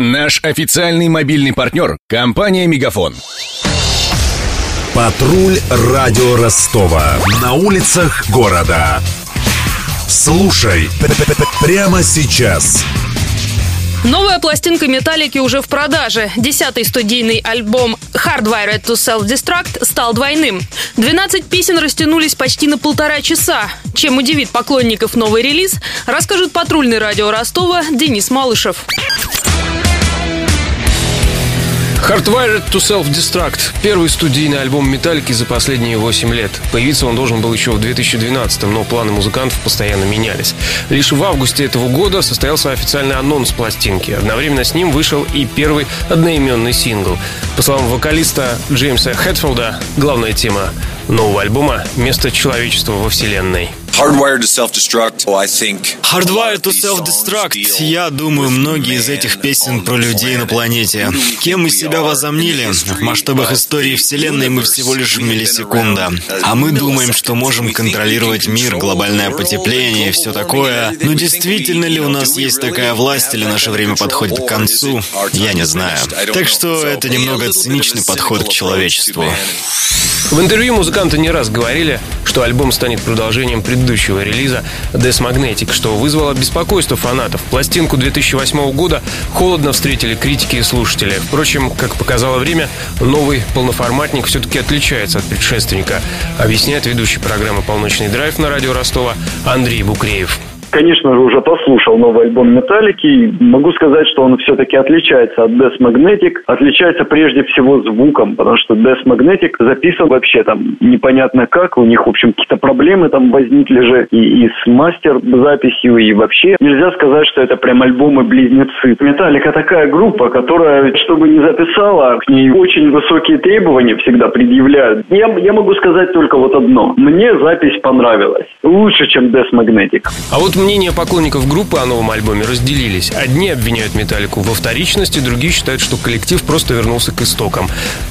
Наш официальный мобильный партнер – компания «Мегафон». Патруль радио Ростова. На улицах города. Слушай прямо сейчас. Новая пластинка «Металлики» уже в продаже. Десятый студийный альбом «Hardwired to Self-Destruct» стал двойным. 12 песен растянулись почти на полтора часа. Чем удивит поклонников новый релиз, расскажет патрульный радио Ростова Денис Малышев. Hardwired to Self-Destruct – первый студийный альбом «Металлики» за последние 8 лет. Появиться он должен был еще в 2012 но планы музыкантов постоянно менялись. Лишь в августе этого года состоялся официальный анонс пластинки. Одновременно с ним вышел и первый одноименный сингл. По словам вокалиста Джеймса Хэтфилда, главная тема нового альбома – место человечества во Вселенной – Hardwired to Self-Destruct, I think. Hardwired to Self-Destruct. Я думаю, многие из этих песен про людей на планете. Кем мы себя возомнили? В масштабах истории Вселенной мы всего лишь миллисекунда. А мы думаем, что можем контролировать мир, глобальное потепление и все такое. Но действительно ли у нас есть такая власть или наше время подходит к концу? Я не знаю. Так что это немного циничный подход к человечеству. В интервью музыканты не раз говорили, что альбом станет продолжением предыдущего релиза Death Magnetic, что вызвало беспокойство фанатов. Пластинку 2008 года холодно встретили критики и слушатели. Впрочем, как показало время, новый полноформатник все-таки отличается от предшественника, объясняет ведущий программы «Полночный драйв» на радио Ростова Андрей Букреев конечно же, уже послушал новый альбом Металлики. Могу сказать, что он все-таки отличается от Death Magnetic. Отличается прежде всего звуком, потому что Death Magnetic записан вообще там непонятно как. У них, в общем, какие-то проблемы там возникли же и, и с мастер-записью, и вообще. Нельзя сказать, что это прям альбомы-близнецы. Металлика такая группа, которая, чтобы не записала, к ней очень высокие требования всегда предъявляют. Я, я могу сказать только вот одно. Мне запись понравилась. Лучше, чем Death Magnetic. А вот мнения поклонников группы о новом альбоме разделились. Одни обвиняют Металлику во вторичности, другие считают, что коллектив просто вернулся к истокам.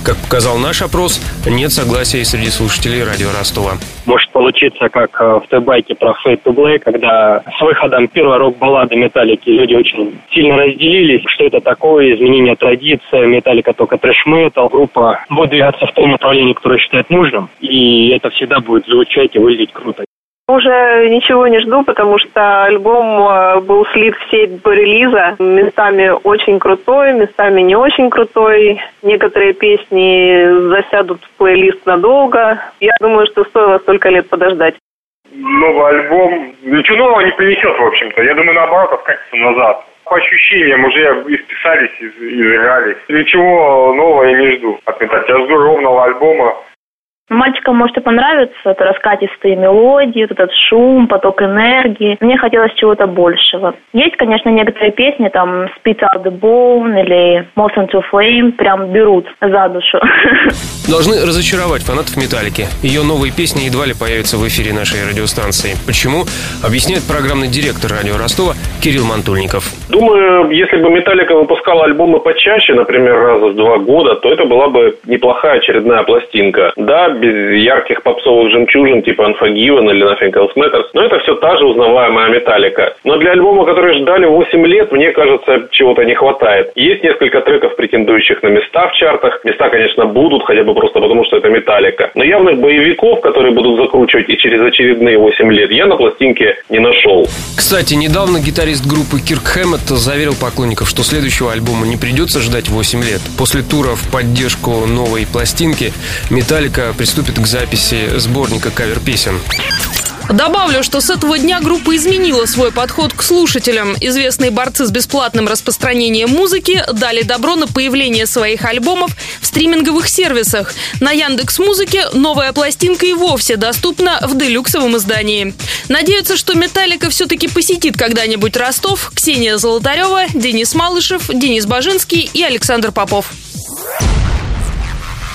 Как показал наш опрос, нет согласия и среди слушателей радио Ростова. Может получиться, как э, в Т-байке про Fade to Black, когда с выходом первой рок-баллады Металлики люди очень сильно разделились, что это такое, изменение традиции, Металлика только трэш-метал, группа будет двигаться в том направлении, которое считает нужным, и это всегда будет звучать и выглядеть круто. Уже ничего не жду, потому что альбом э, был слит в сеть до релиза. Местами очень крутой, местами не очень крутой. Некоторые песни засядут в плейлист надолго. Я думаю, что стоило столько лет подождать. Новый альбом ничего нового не принесет, в общем-то. Я думаю, наоборот, откатится назад. По ощущениям уже исписались, изыгрались. Ничего нового я не жду от. Я жду ровного альбома Мальчикам может и понравиться, это раскатистые мелодии, этот шум, поток энергии. Мне хотелось чего-то большего. Есть, конечно, некоторые песни, там Spit Out the Bone или Motion to Flame, прям берут за душу. Должны разочаровать фанатов Металлики. Ее новые песни едва ли появятся в эфире нашей радиостанции. Почему? Объясняет программный директор радио Ростова Кирилл Мантульников. Думаю, если бы Металлика выпускала альбомы почаще, например, раза в два года, то это была бы неплохая очередная пластинка. Да, без ярких попсовых жемчужин типа Unforgiven или Nothing Else Matters, но это все та же узнаваемая металлика. Но для альбома, который ждали 8 лет, мне кажется, чего-то не хватает. Есть несколько треков, претендующих на места в чартах. Места, конечно, будут, хотя бы просто потому, что это металлика. Но явных боевиков, которые будут закручивать и через очередные 8 лет, я на пластинке не нашел. Кстати, недавно гитарист группы Кирк Хэммет заверил поклонников, что следующего альбома не придется ждать 8 лет. После тура в поддержку новой пластинки Металлика приступит к записи сборника кавер-песен. Добавлю, что с этого дня группа изменила свой подход к слушателям. Известные борцы с бесплатным распространением музыки дали добро на появление своих альбомов в стриминговых сервисах. На Яндекс Музыке новая пластинка и вовсе доступна в делюксовом издании. Надеются, что Металлика все-таки посетит когда-нибудь Ростов. Ксения Золотарева, Денис Малышев, Денис Бажинский и Александр Попов.